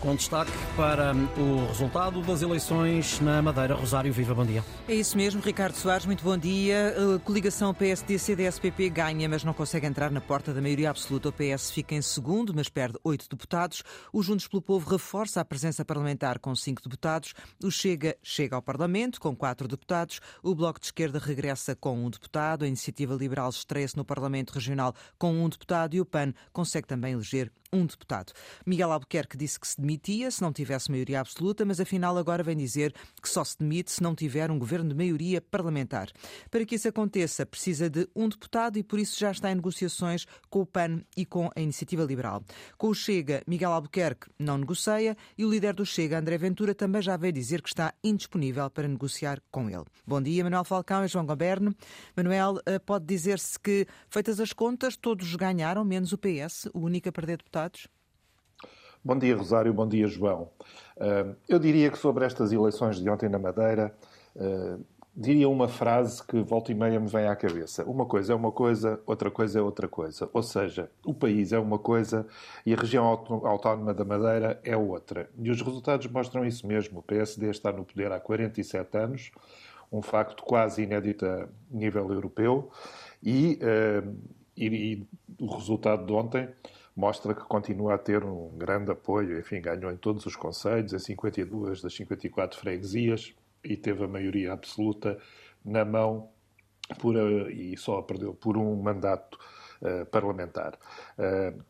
com destaque para o resultado das eleições na Madeira. Rosário, viva, bom dia. É isso mesmo, Ricardo Soares, muito bom dia. A coligação PSD-CDS-PP ganha, mas não consegue entrar na porta da maioria absoluta. O PS fica em segundo, mas perde oito deputados. O Juntos pelo Povo reforça a presença parlamentar com cinco deputados. O Chega chega ao Parlamento com quatro deputados. O Bloco de Esquerda regressa com um deputado. A Iniciativa Liberal estreia-se no Parlamento Regional com um deputado e o PAN consegue também eleger um deputado. Miguel Albuquerque disse que se demitia se não tivesse maioria absoluta, mas afinal agora vem dizer que só se demite se não tiver um governo de maioria parlamentar. Para que isso aconteça, precisa de um deputado e por isso já está em negociações com o PAN e com a Iniciativa Liberal. Com o Chega, Miguel Albuquerque não negocia e o líder do Chega, André Ventura, também já veio dizer que está indisponível para negociar com ele. Bom dia, Manuel Falcão e João Goberno. Manuel, eh, pode dizer-se que, feitas as contas, todos ganharam, menos o PS, o único a perder deputado Bom dia, Rosário. Bom dia, João. Eu diria que sobre estas eleições de ontem na Madeira, diria uma frase que volta e meia me vem à cabeça. Uma coisa é uma coisa, outra coisa é outra coisa. Ou seja, o país é uma coisa e a região autónoma da Madeira é outra. E os resultados mostram isso mesmo. O PSD está no poder há 47 anos, um facto quase inédito a nível europeu, e, e, e o resultado de ontem mostra que continua a ter um grande apoio. Enfim, ganhou em todos os conselhos, em 52 das 54 freguesias e teve a maioria absoluta na mão por, eh, e só perdeu por um mandato uh, parlamentar. Uh,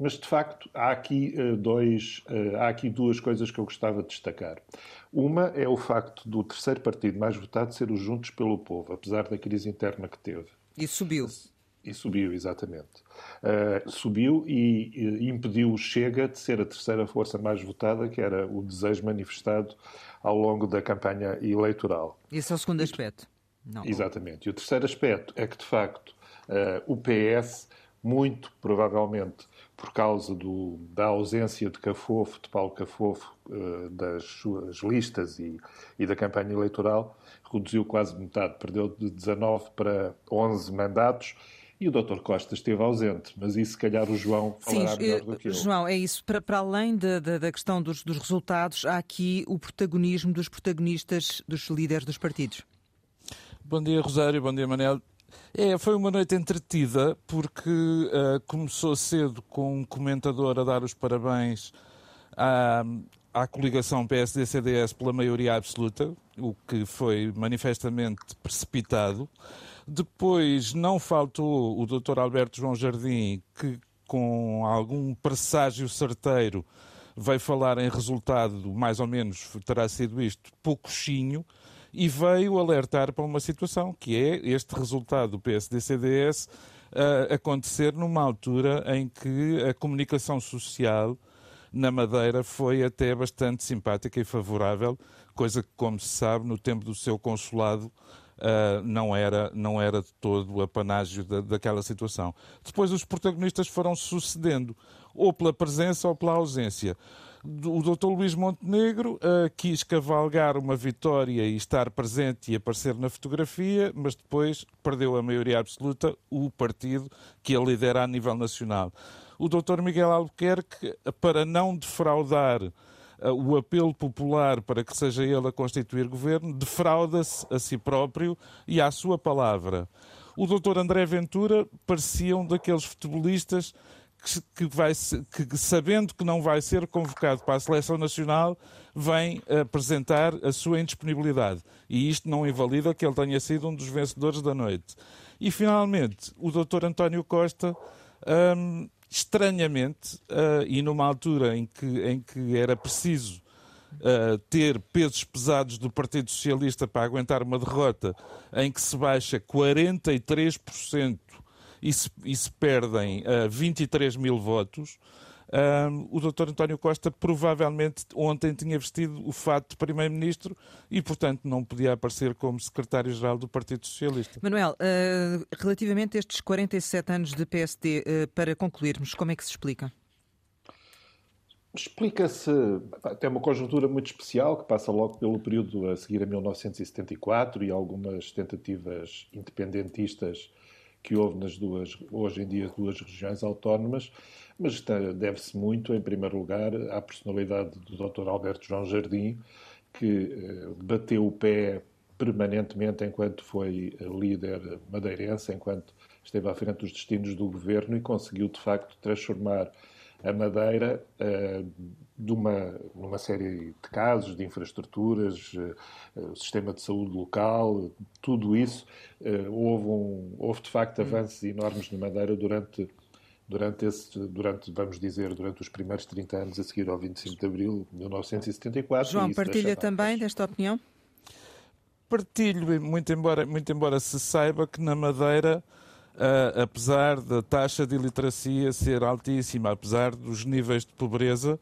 mas de facto há aqui uh, dois, há aqui duas coisas que eu gostava de destacar. Uma é o facto do terceiro partido mais votado ser o Juntos pelo Povo, apesar da crise interna que teve. E subiu. E subiu, exatamente. Uh, subiu e, e, impediu o Chega de ser a terceira força mais votada, que era o desejo manifestado ao longo da campanha eleitoral. Esse é o segundo aspecto. Não. Exatamente. E o terceiro aspecto é que, de facto, uh, o PS, muito provavelmente por causa do, da ausência de Cafofo, de Paulo Cafofo, uh, das suas listas e, e da campanha eleitoral, reduziu quase metade, perdeu de 19 para 11 mandatos e o Dr. Costa esteve ausente, mas isso se calhar o João falará Sim, melhor do que eu. João, é isso. Para, para além da, da, da questão dos, dos resultados, há aqui o protagonismo dos protagonistas, dos líderes dos partidos. Bom dia, Rosário. Bom dia, Manel. É, foi uma noite entretida porque uh, começou cedo com um comentador a dar os parabéns à, à coligação PSD-CDS pela maioria absoluta, o que foi manifestamente precipitado. Depois não faltou o Dr. Alberto João Jardim, que com algum presságio certeiro veio falar em resultado, mais ou menos terá sido isto, poucochinho, e veio alertar para uma situação que é este resultado do PSD-CDS uh, acontecer numa altura em que a comunicação social na Madeira foi até bastante simpática e favorável, coisa que, como se sabe, no tempo do seu consulado uh, não, era, não era de todo o apanágio da, daquela situação. Depois os protagonistas foram sucedendo, ou pela presença ou pela ausência. O Dr. Luís Montenegro uh, quis cavalgar uma vitória e estar presente e aparecer na fotografia, mas depois perdeu a maioria absoluta o partido que ele lidera a nível nacional. O Dr. Miguel Albuquerque, para não defraudar o apelo popular para que seja ele a constituir governo, defrauda-se a si próprio e à sua palavra. O doutor André Ventura parecia um daqueles futebolistas que, vai, que, sabendo que não vai ser convocado para a seleção nacional, vem apresentar a sua indisponibilidade. E isto não invalida que ele tenha sido um dos vencedores da noite. E, finalmente, o doutor António Costa hum, estranhamente, uh, e numa altura em que, em que era preciso uh, ter pesos pesados do Partido Socialista para aguentar uma derrota em que se baixa 43% e se, e se perdem uh, eh, 23 mil votos, um, o Dr. António Costa provavelmente ontem tinha vestido o fato de Primeiro-Ministro e, portanto, não podia aparecer como Secretário-Geral do Partido Socialista. Manuel, uh, relativamente a estes 47 anos de PSD, uh, ah, para concluirmos, como é que se explica? Explica-se, tem uma conjuntura muito especial que passa logo pelo período a seguir a 1974 e algumas tentativas independentistas que houve nas duas, hoje em dia, duas regiões autónomas, mas deve-se muito, em primeiro lugar, à personalidade do Dr. Alberto João Jardim, que eh, bateu o pé permanentemente enquanto foi líder madeirense, enquanto esteve à frente dos destinos do governo e conseguiu, de facto, transformar a Madeira uh, de uma, numa série de casos, de infraestruturas, uh, sistema de saúde local, tudo isso. Uh, houve, um, houve, de facto, hum. avanços enormes na Madeira durante, durante, esse, durante, vamos dizer, durante os primeiros 30 anos a seguir ao 25 de abril de 1974. João, partilha também desta opinião? Partilho, muito embora, muito embora se saiba que na Madeira uh, apesar da taxa de iliteracia ser altíssima, apesar dos níveis de pobreza,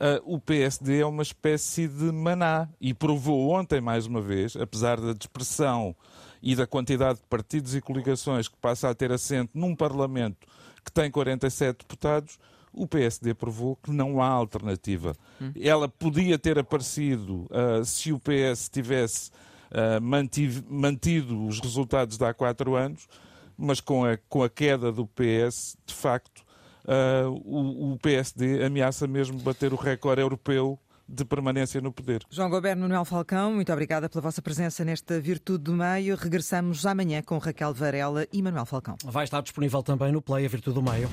uh, o PSD é uma espécie de maná e provou ontem, mais uma vez, apesar da dispersão e da quantidade de partidos e coligações que passa a ter assento num Parlamento que tem 47 deputados, o PSD provou que não há alternativa. Hum. Ela podia ter aparecido uh, se o PS tivesse uh, mantido, mantido os resultados de há quatro anos, mas com a, com a queda do PS, de facto, uh, o, o, PSD ameaça mesmo bater o recorde europeu de permanência no poder. João Goberno Manuel Falcão, muito obrigada pela vossa presença nesta Virtude do Meio. Regressamos amanhã com Raquel Varela e Manuel Falcão. Vai estar disponível também no Play a Virtude do Meio.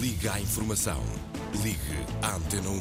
Liga à informação. Ligue à Antena 1.